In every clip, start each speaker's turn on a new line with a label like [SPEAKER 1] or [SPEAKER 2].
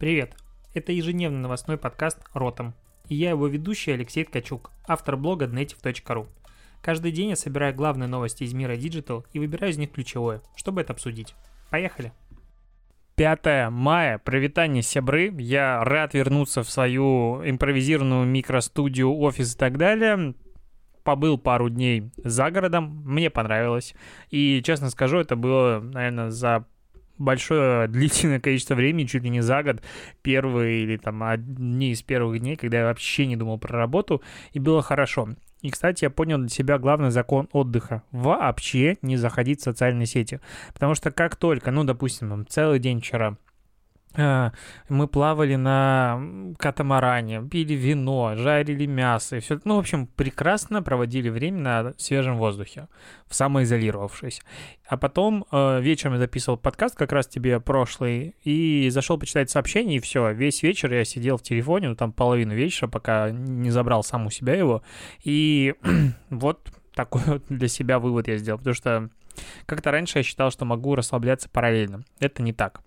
[SPEAKER 1] Привет! Это ежедневный новостной подкаст «Ротом». И я его ведущий Алексей Ткачук, автор блога Dnetiv.ru. Каждый день я собираю главные новости из мира Digital и выбираю из них ключевое, чтобы это обсудить. Поехали! 5 мая, привитание сябры, я рад вернуться в свою импровизированную микростудию, офис и так далее. Побыл пару дней за городом, мне понравилось. И, честно скажу, это было, наверное, за большое длительное количество времени, чуть ли не за год, первые или там одни из первых дней, когда я вообще не думал про работу, и было хорошо. И, кстати, я понял для себя главный закон отдыха. Вообще не заходить в социальные сети. Потому что как только, ну, допустим, целый день вчера мы плавали на катамаране, пили вино, жарили мясо и все. Ну, в общем, прекрасно проводили время на свежем воздухе, в самоизолировавшись. А потом э, вечером я записывал подкаст, как раз тебе прошлый, и зашел почитать сообщения, и все. Весь вечер я сидел в телефоне, ну, там половину вечера, пока не забрал сам у себя его. И вот такой вот для себя вывод я сделал, потому что как-то раньше я считал, что могу расслабляться параллельно. Это не так.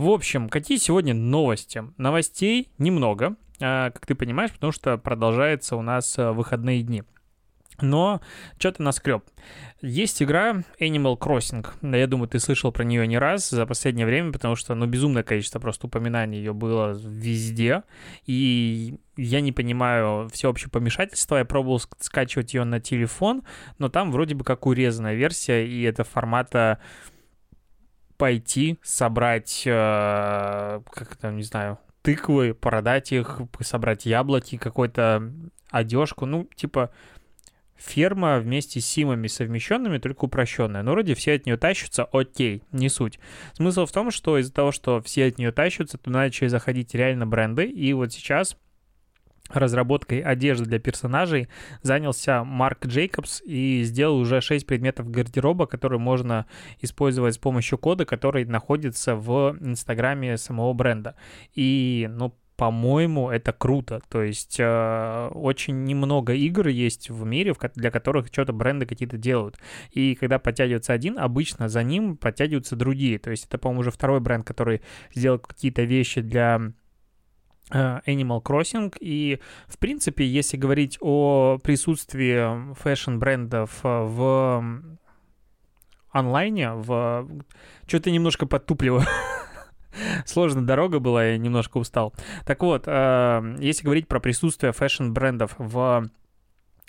[SPEAKER 1] В общем, какие сегодня новости? Новостей немного, а, как ты понимаешь, потому что продолжается у нас а, выходные дни. Но что-то наскреб. Есть игра Animal Crossing. Я думаю, ты слышал про нее не раз за последнее время, потому что, ну, безумное количество просто упоминаний ее было везде. И я не понимаю всеобщее помешательство. Я пробовал скачивать ее на телефон, но там вроде бы как урезанная версия, и это формата пойти, собрать, э, как там, не знаю, тыквы, продать их, собрать яблоки, какой-то одежку, ну, типа ферма вместе с симами совмещенными, только упрощенная. Но вроде все от нее тащатся, окей, не суть. Смысл в том, что из-за того, что все от нее тащатся, то начали заходить реально бренды, и вот сейчас разработкой одежды для персонажей занялся Марк Джейкобс и сделал уже 6 предметов гардероба, которые можно использовать с помощью кода, который находится в инстаграме самого бренда. И, ну, по-моему, это круто. То есть э, очень немного игр есть в мире, для которых что-то бренды какие-то делают. И когда подтягивается один, обычно за ним подтягиваются другие. То есть это, по-моему, уже второй бренд, который сделал какие-то вещи для Animal Crossing. И, в принципе, если говорить о присутствии фэшн-брендов в онлайне, в... Что-то немножко подтупливо. Сложная дорога была, я немножко устал. Так вот, э, если говорить про присутствие фэшн-брендов в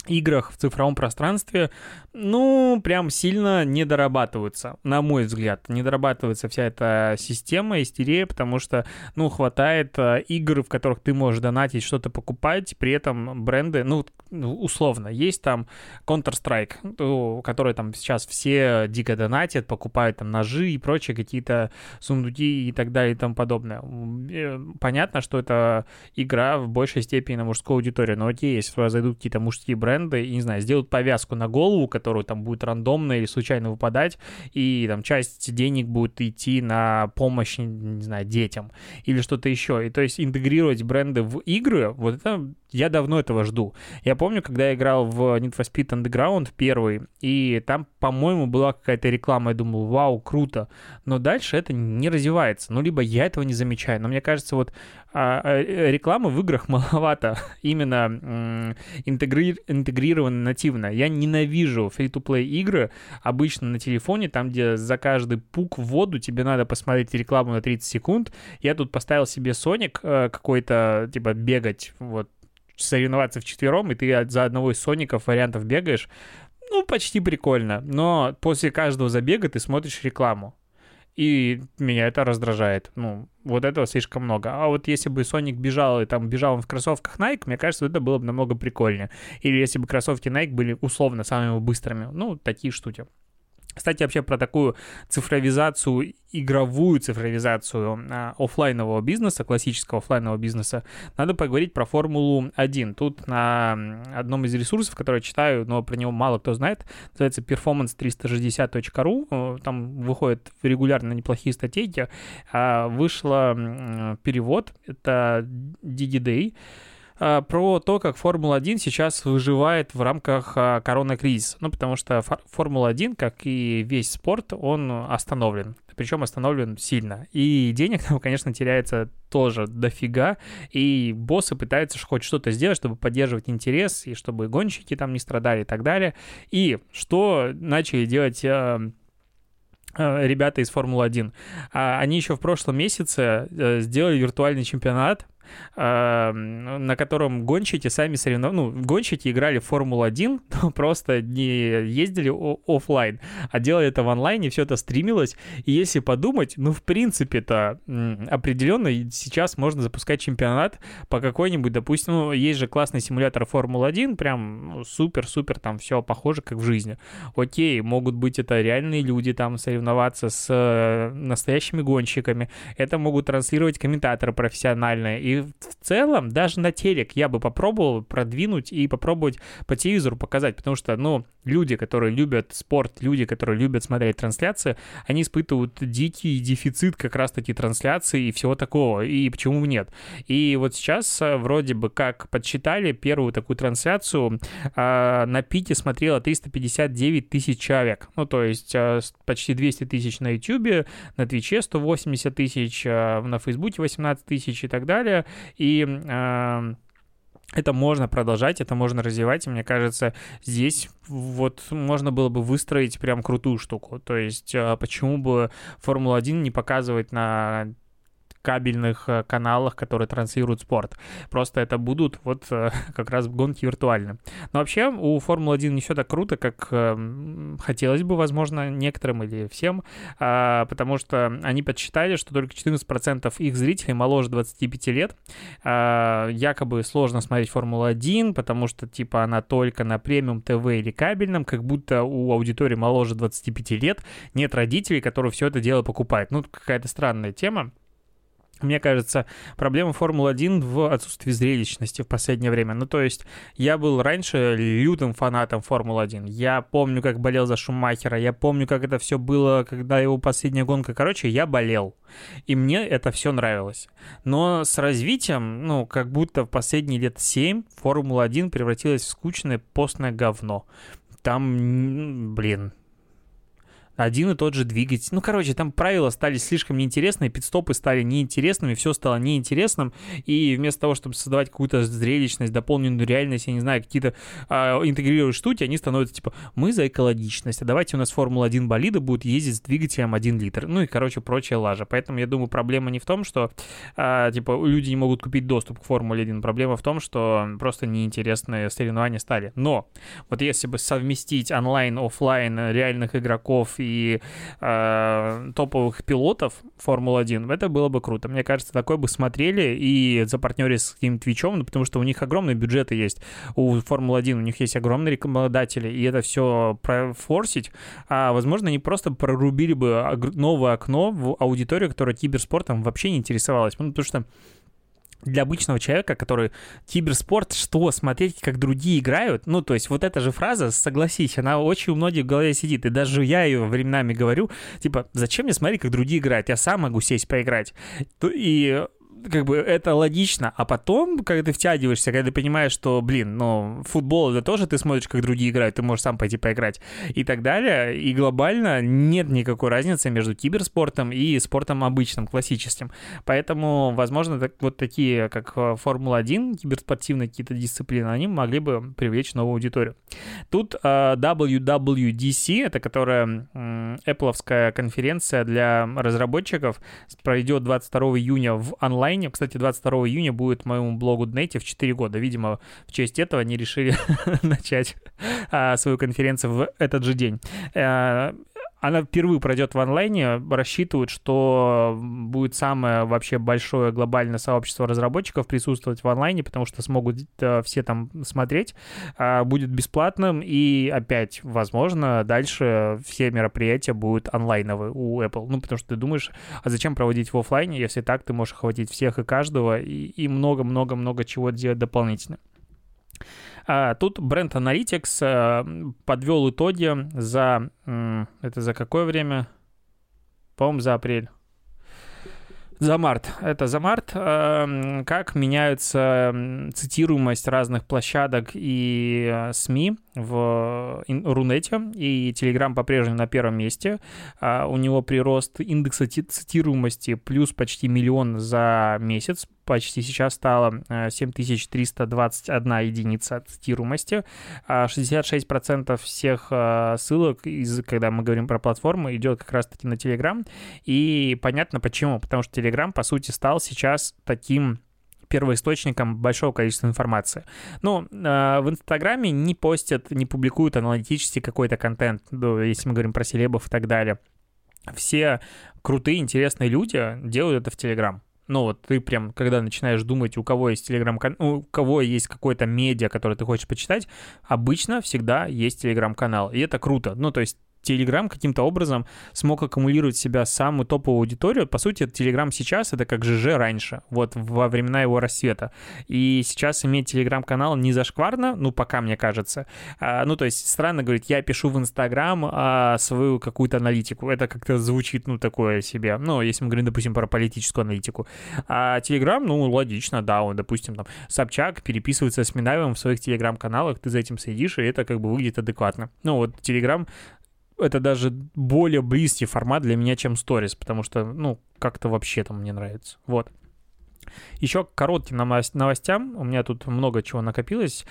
[SPEAKER 1] играх в цифровом пространстве, ну, прям сильно не дорабатываются, на мой взгляд. Не дорабатывается вся эта система, истерия, потому что, ну, хватает э, игр, в которых ты можешь донатить, что-то покупать, при этом бренды, ну, ну условно, есть там Counter-Strike, который там сейчас все дико донатят, покупают там ножи и прочие какие-то сундуки и так далее и тому подобное. Э, понятно, что это игра в большей степени на мужскую аудиторию, но окей, если зайдут какие-то мужские бренды, бренды, и, не знаю, сделают повязку на голову, которую там будет рандомно или случайно выпадать, и там часть денег будет идти на помощь, не знаю, детям или что-то еще. И то есть интегрировать бренды в игры, вот это я давно этого жду. Я помню, когда я играл в Need for Speed Underground первый, и там, по-моему, была какая-то реклама, я думал, вау, круто. Но дальше это не развивается. Ну, либо я этого не замечаю. Но мне кажется, вот а, а, рекламы в играх маловато. Именно интегри... интегрировано нативно. Я ненавижу free-to-play игры обычно на телефоне, там, где за каждый пук в воду тебе надо посмотреть рекламу на 30 секунд. Я тут поставил себе Sonic э, какой-то, типа, бегать, вот, соревноваться в четвером, и ты за одного из соников вариантов бегаешь, ну, почти прикольно. Но после каждого забега ты смотришь рекламу. И меня это раздражает. Ну, вот этого слишком много. А вот если бы Соник бежал, и там бежал он в кроссовках Nike, мне кажется, это было бы намного прикольнее. Или если бы кроссовки Nike были условно самыми быстрыми. Ну, такие штуки. Кстати, вообще про такую цифровизацию, игровую цифровизацию а, офлайнового бизнеса, классического офлайнового бизнеса, надо поговорить про Формулу-1. Тут на одном из ресурсов, который я читаю, но про него мало кто знает, называется performance360.ru, там выходят регулярно неплохие статейки, а, вышла перевод, это DigiDay, про то, как Формула-1 сейчас выживает в рамках а, коронакризиса. Ну, потому что Формула-1, как и весь спорт, он остановлен причем остановлен сильно. И денег там, конечно, теряется тоже дофига, и боссы пытаются хоть что-то сделать, чтобы поддерживать интерес, и чтобы гонщики там не страдали и так далее. И что начали делать э, э, ребята из Формулы-1. А, они еще в прошлом месяце э, сделали виртуальный чемпионат, на котором гонщики сами соревновались, ну, гонщики играли в Формулу-1, но просто не ездили офлайн, а делали это в онлайне, все это стримилось, и если подумать, ну, в принципе-то определенно сейчас можно запускать чемпионат по какой-нибудь, допустим, ну, есть же классный симулятор Формулы-1, прям супер-супер, там все похоже, как в жизни. Окей, могут быть это реальные люди, там, соревноваться с э, настоящими гонщиками, это могут транслировать комментаторы профессиональные, и в целом даже на телек я бы попробовал продвинуть и попробовать по телевизору показать, потому что, ну, люди, которые любят спорт, люди, которые любят смотреть трансляции, они испытывают дикий дефицит как раз-таки трансляции и всего такого, и почему нет. И вот сейчас э, вроде бы как подсчитали первую такую трансляцию, а, на пике смотрело 359 тысяч человек, ну, то есть э, почти 200 тысяч на YouTube, на Твиче 180 тысяч, э, на Фейсбуке 18 тысяч и так далее, и э, это можно продолжать, это можно развивать, и мне кажется, здесь вот можно было бы выстроить прям крутую штуку. То есть а, почему бы Формулу-1 не показывать на кабельных э, каналах, которые транслируют спорт. Просто это будут вот э, как раз гонки виртуально. Но вообще у Формулы-1 не все так круто, как э, хотелось бы, возможно, некоторым или всем, а, потому что они подсчитали, что только 14% их зрителей моложе 25 лет. А, якобы сложно смотреть Формулу-1, потому что типа она только на премиум ТВ или кабельном, как будто у аудитории моложе 25 лет нет родителей, которые все это дело покупают. Ну, какая-то странная тема. Мне кажется, проблема Формулы-1 в отсутствии зрелищности в последнее время. Ну, то есть, я был раньше лютым фанатом Формулы-1. Я помню, как болел за Шумахера, я помню, как это все было, когда его последняя гонка. Короче, я болел. И мне это все нравилось. Но с развитием, ну, как будто в последние лет 7 Формула-1 превратилась в скучное постное говно. Там, блин, один и тот же двигатель. Ну, короче, там правила стали слишком неинтересные, пидстопы стали неинтересными, все стало неинтересным, и вместо того, чтобы создавать какую-то зрелищность, дополненную реальность, я не знаю, какие-то а, интегрируют штуки, они становятся типа, мы за экологичность, а давайте у нас Формула-1 болиды будут ездить с двигателем 1 литр. Ну и, короче, прочая лажа. Поэтому я думаю, проблема не в том, что, а, типа, люди не могут купить доступ к Формуле-1, проблема в том, что просто неинтересные соревнования стали. Но вот если бы совместить онлайн, офлайн реальных игроков и э, топовых пилотов Формулы-1, это было бы круто. Мне кажется, такое бы смотрели и за запартнерились с каким-то Твичом, ну, потому что у них огромные бюджеты есть. У Формулы-1 у них есть огромные рекламодатели, и это все профорсить, а, возможно, они просто прорубили бы новое окно в аудиторию, которая киберспортом вообще не интересовалась. Ну, потому что для обычного человека, который киберспорт, что смотреть, как другие играют, ну, то есть вот эта же фраза, согласись, она очень у многих в голове сидит, и даже я ее временами говорю, типа, зачем мне смотреть, как другие играют, я сам могу сесть поиграть. И как бы это логично, а потом, когда ты втягиваешься, когда ты понимаешь, что, блин, ну, футбол это тоже ты смотришь, как другие играют, ты можешь сам пойти поиграть и так далее, и глобально нет никакой разницы между киберспортом и спортом обычным, классическим. Поэтому, возможно, так, вот такие, как э, Формула-1, киберспортивные какие-то дисциплины, они могли бы привлечь новую аудиторию. Тут э, WWDC, это которая uh, Apple конференция для разработчиков, пройдет 22 июня в онлайн онлайне. Кстати, 22 июня будет моему блогу в 4 года. Видимо, в честь этого они решили начать а, свою конференцию в этот же день. Она впервые пройдет в онлайне, рассчитывают, что будет самое вообще большое глобальное сообщество разработчиков присутствовать в онлайне, потому что смогут э, все там смотреть, а, будет бесплатным, и опять, возможно, дальше все мероприятия будут онлайновые у Apple. Ну, потому что ты думаешь, а зачем проводить в офлайне, если так ты можешь охватить всех и каждого, и много-много-много чего делать дополнительно. А, тут бренд Analytics э, подвел итоги за... Это за какое время? По-моему, за апрель. За март. Это за март. Эм, как меняется цитируемость разных площадок и э, СМИ в Рунете, и Telegram по-прежнему на первом месте. А у него прирост индекса цитируемости плюс почти миллион за месяц, почти сейчас стало 7321 э, единица цитируемости. 66% а всех э, ссылок, из, когда мы говорим про платформу, идет как раз-таки на Telegram. И понятно почему. Потому что Telegram, по сути, стал сейчас таким первоисточником большого количества информации. Ну, э, в Инстаграме не постят, не публикуют аналитический какой-то контент, ну, если мы говорим про селебов и так далее. Все крутые, интересные люди делают это в Телеграм. Ну вот ты прям, когда начинаешь думать, у кого есть телеграм-канал, у кого есть какое-то медиа, которое ты хочешь почитать, обычно всегда есть телеграм-канал. И это круто. Ну, то есть Telegram каким-то образом смог аккумулировать в себя самую топовую аудиторию. По сути, Telegram сейчас — это как ЖЖ раньше, вот во времена его рассвета. И сейчас иметь Telegram-канал не зашкварно, ну, пока, мне кажется. А, ну, то есть странно говорить, я пишу в Instagram а, свою какую-то аналитику. Это как-то звучит, ну, такое себе. Ну, если мы говорим, допустим, про политическую аналитику. А Telegram, ну, логично, да, он, допустим, там, Собчак переписывается с Минаевым в своих Telegram-каналах, ты за этим следишь, и это как бы выглядит адекватно. Ну, вот Telegram это даже более близкий формат для меня, чем сторис, потому что, ну, как-то вообще там мне нравится. Вот. Еще к коротким новостям. У меня тут много чего накопилось,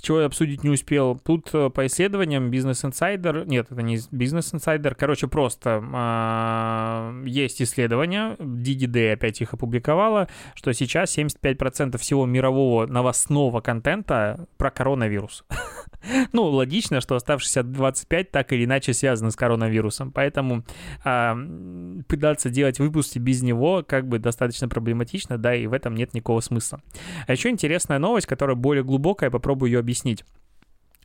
[SPEAKER 1] чего я обсудить не успел. Тут э, по исследованиям Business Insider... Нет, это не Business Insider. Короче, просто э, есть исследования, DDD опять их опубликовала, что сейчас 75% всего мирового новостного контента про коронавирус. Ну, логично, что оставшиеся 25 так или иначе связаны с коронавирусом, поэтому э, пытаться делать выпуски без него как бы достаточно проблематично, да, и в этом нет никакого смысла. А еще интересная новость, которая более глубокая, попробую ее объяснить.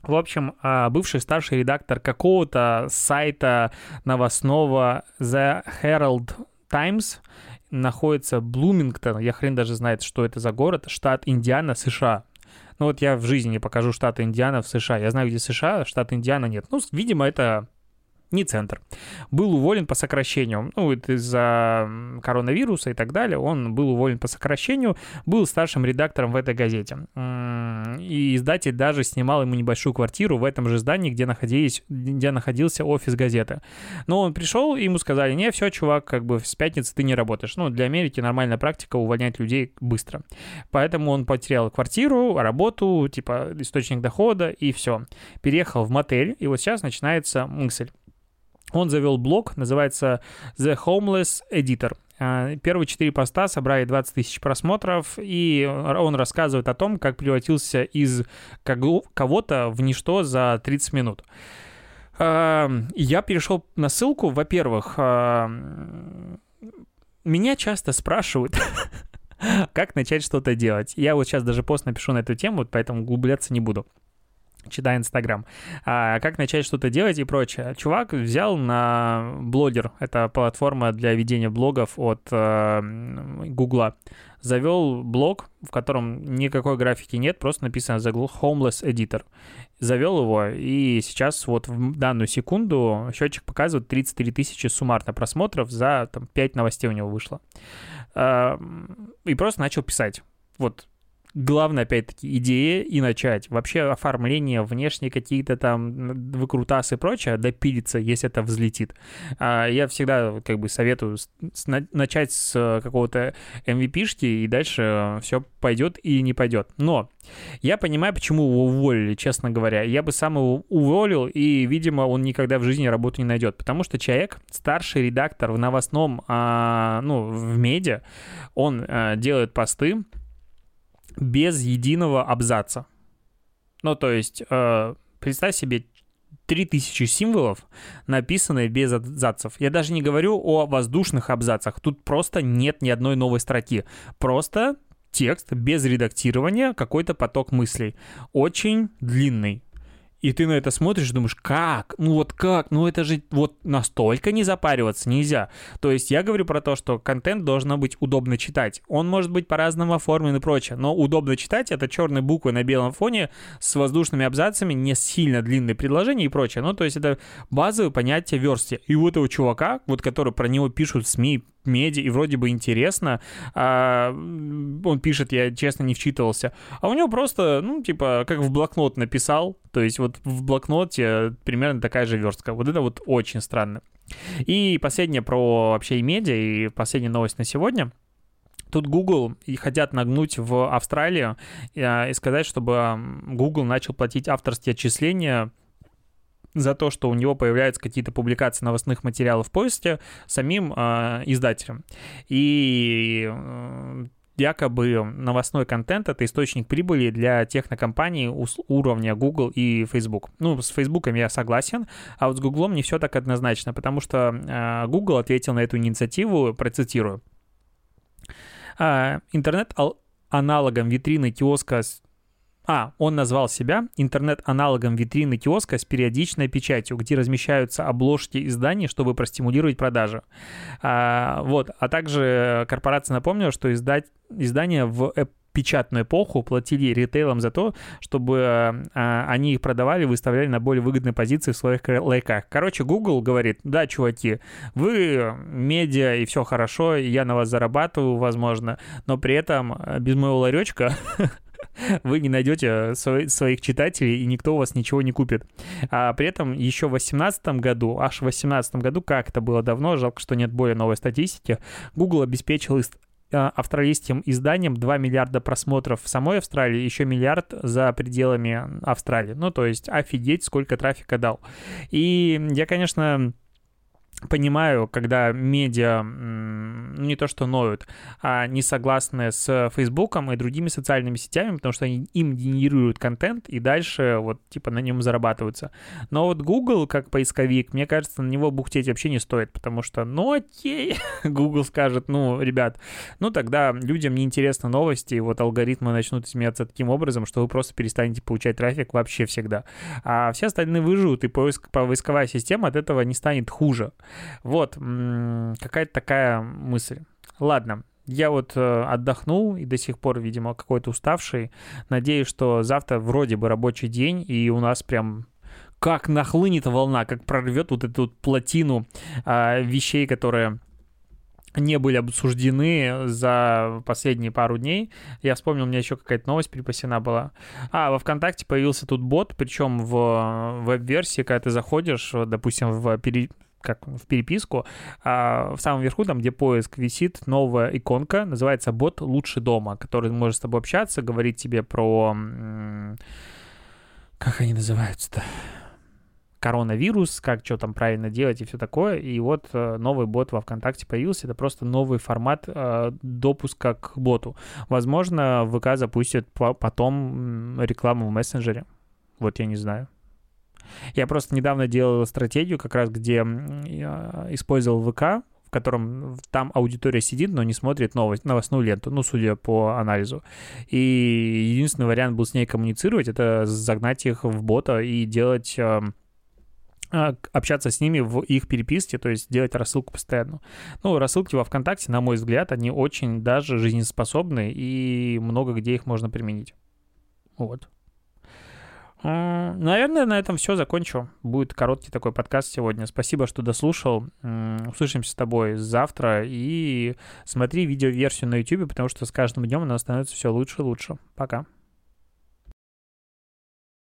[SPEAKER 1] В общем, а, бывший старший редактор какого-то сайта новостного The Herald Times находится Блумингтон, я хрен даже знает, что это за город, штат Индиана, США. Ну вот я в жизни не покажу штат Индиана в США. Я знаю, где США, штат Индиана нет. Ну, видимо, это не центр. Был уволен по сокращению. Ну, из-за коронавируса и так далее. Он был уволен по сокращению, был старшим редактором в этой газете. И издатель даже снимал ему небольшую квартиру в этом же здании, где, находились, где находился офис газеты. Но он пришел, и ему сказали, не, все, чувак, как бы с пятницы ты не работаешь. Ну, для Америки нормальная практика увольнять людей быстро. Поэтому он потерял квартиру, работу, типа источник дохода, и все. Переехал в мотель, и вот сейчас начинается мысль. Он завел блог, называется The Homeless Editor. А, первые четыре поста собрали 20 тысяч просмотров, и он рассказывает о том, как превратился из кого-то в ничто за 30 минут. А, я перешел на ссылку. Во-первых, а, меня часто спрашивают, как начать что-то делать. Я вот сейчас даже пост напишу на эту тему, поэтому углубляться не буду читая Инстаграм. А, как начать что-то делать и прочее. Чувак взял на блогер, это платформа для ведения блогов от э, Гугла, завел блог, в котором никакой графики нет, просто написано The Homeless Editor. Завел его, и сейчас вот в данную секунду счетчик показывает 33 тысячи суммарно просмотров за там, 5 новостей у него вышло. А, и просто начал писать. Вот главное, опять-таки, идея и начать. Вообще оформление, внешние какие-то там выкрутасы и прочее, допилиться, если это взлетит. А я всегда как бы советую начать с какого-то MVP-шки, и дальше все пойдет и не пойдет. Но я понимаю, почему его уволили, честно говоря. Я бы сам его уволил, и, видимо, он никогда в жизни работу не найдет. Потому что человек, старший редактор в новостном, а, ну, в медиа, он а, делает посты, без единого абзаца. Ну, то есть, э, представь себе 3000 символов, написанные без абзацев. Я даже не говорю о воздушных абзацах. Тут просто нет ни одной новой строки. Просто текст без редактирования, какой-то поток мыслей. Очень длинный. И ты на это смотришь думаешь, как? Ну вот как? Ну это же вот настолько не запариваться нельзя. То есть я говорю про то, что контент должно быть удобно читать. Он может быть по-разному оформлен и прочее, но удобно читать это черные буквы на белом фоне с воздушными абзацами, не сильно длинные предложения и прочее. Ну то есть это базовое понятие версти. И у этого чувака, вот который про него пишут СМИ, медиа, и вроде бы интересно. А, он пишет, я честно не вчитывался. А у него просто, ну, типа, как в блокнот написал. То есть вот в блокноте примерно такая же верстка. Вот это вот очень странно. И последнее про вообще и медиа, и последняя новость на сегодня. Тут Google и хотят нагнуть в Австралию э, и сказать, чтобы Google начал платить авторские отчисления за то, что у него появляются какие-то публикации новостных материалов в поиске самим э, издателем. И э, якобы новостной контент — это источник прибыли для технокомпаний уровня Google и Facebook. Ну, с Facebook я согласен, а вот с Google не все так однозначно, потому что э, Google ответил на эту инициативу, процитирую. «А, интернет-аналогом витрины киоска а, он назвал себя интернет-аналогом витрины киоска с периодичной печатью, где размещаются обложки изданий, чтобы простимулировать продажи. А, вот, а также корпорация напомнила, что издать, издания в печатную эпоху платили ритейлам за то, чтобы а, они их продавали, выставляли на более выгодные позиции в своих лайках. Короче, Google говорит, да, чуваки, вы медиа и все хорошо, я на вас зарабатываю, возможно, но при этом э, без моего ларечка вы не найдете своих читателей, и никто у вас ничего не купит. А при этом еще в 2018 году, аж в 2018 году, как это было давно, жалко, что нет более новой статистики, Google обеспечил а, австралийским изданием 2 миллиарда просмотров в самой Австралии, еще миллиард за пределами Австралии. Ну, то есть офигеть, сколько трафика дал. И я, конечно, понимаю, когда медиа, ну не то что ноют, а не согласны с Фейсбуком и другими социальными сетями, потому что они им генерируют контент и дальше вот типа на нем зарабатываются. Но вот Google как поисковик, мне кажется, на него бухтеть вообще не стоит, потому что, ну окей, Google скажет, ну, ребят, ну тогда людям не интересны новости, и вот алгоритмы начнут изменяться таким образом, что вы просто перестанете получать трафик вообще всегда. А все остальные выживут, и поиск, поисковая система от этого не станет хуже. Вот, какая-то такая мысль. Ладно, я вот э, отдохнул и до сих пор, видимо, какой-то уставший. Надеюсь, что завтра вроде бы рабочий день, и у нас прям как нахлынет волна, как прорвет вот эту вот плотину э, вещей, которые не были обсуждены за последние пару дней. Я вспомнил, у меня еще какая-то новость припасена была. А, во ВКонтакте появился тут бот, причем в веб-версии, когда ты заходишь, допустим, в пере как в переписку, а в самом верху, там, где поиск висит, новая иконка, называется бот «Лучше дома», который может с тобой общаться, говорить тебе про... Как они называются-то? коронавирус, как что там правильно делать и все такое. И вот э, новый бот во ВКонтакте появился. Это просто новый формат э, допуска к боту. Возможно, ВК запустит потом рекламу в мессенджере. Вот я не знаю. Я просто недавно делал стратегию, как раз где использовал ВК, в котором там аудитория сидит, но не смотрит новость, новостную ленту, ну, судя по анализу. И единственный вариант был с ней коммуницировать, это загнать их в бота и делать эм, а, общаться с ними в их переписке, то есть делать рассылку постоянно. Ну, рассылки во ВКонтакте, на мой взгляд, они очень даже жизнеспособны, и много где их можно применить. Вот. Наверное, на этом все закончу. Будет короткий такой подкаст сегодня. Спасибо, что дослушал. Услышимся с тобой завтра. И смотри видеоверсию на YouTube, потому что с каждым днем она становится все лучше и лучше. Пока.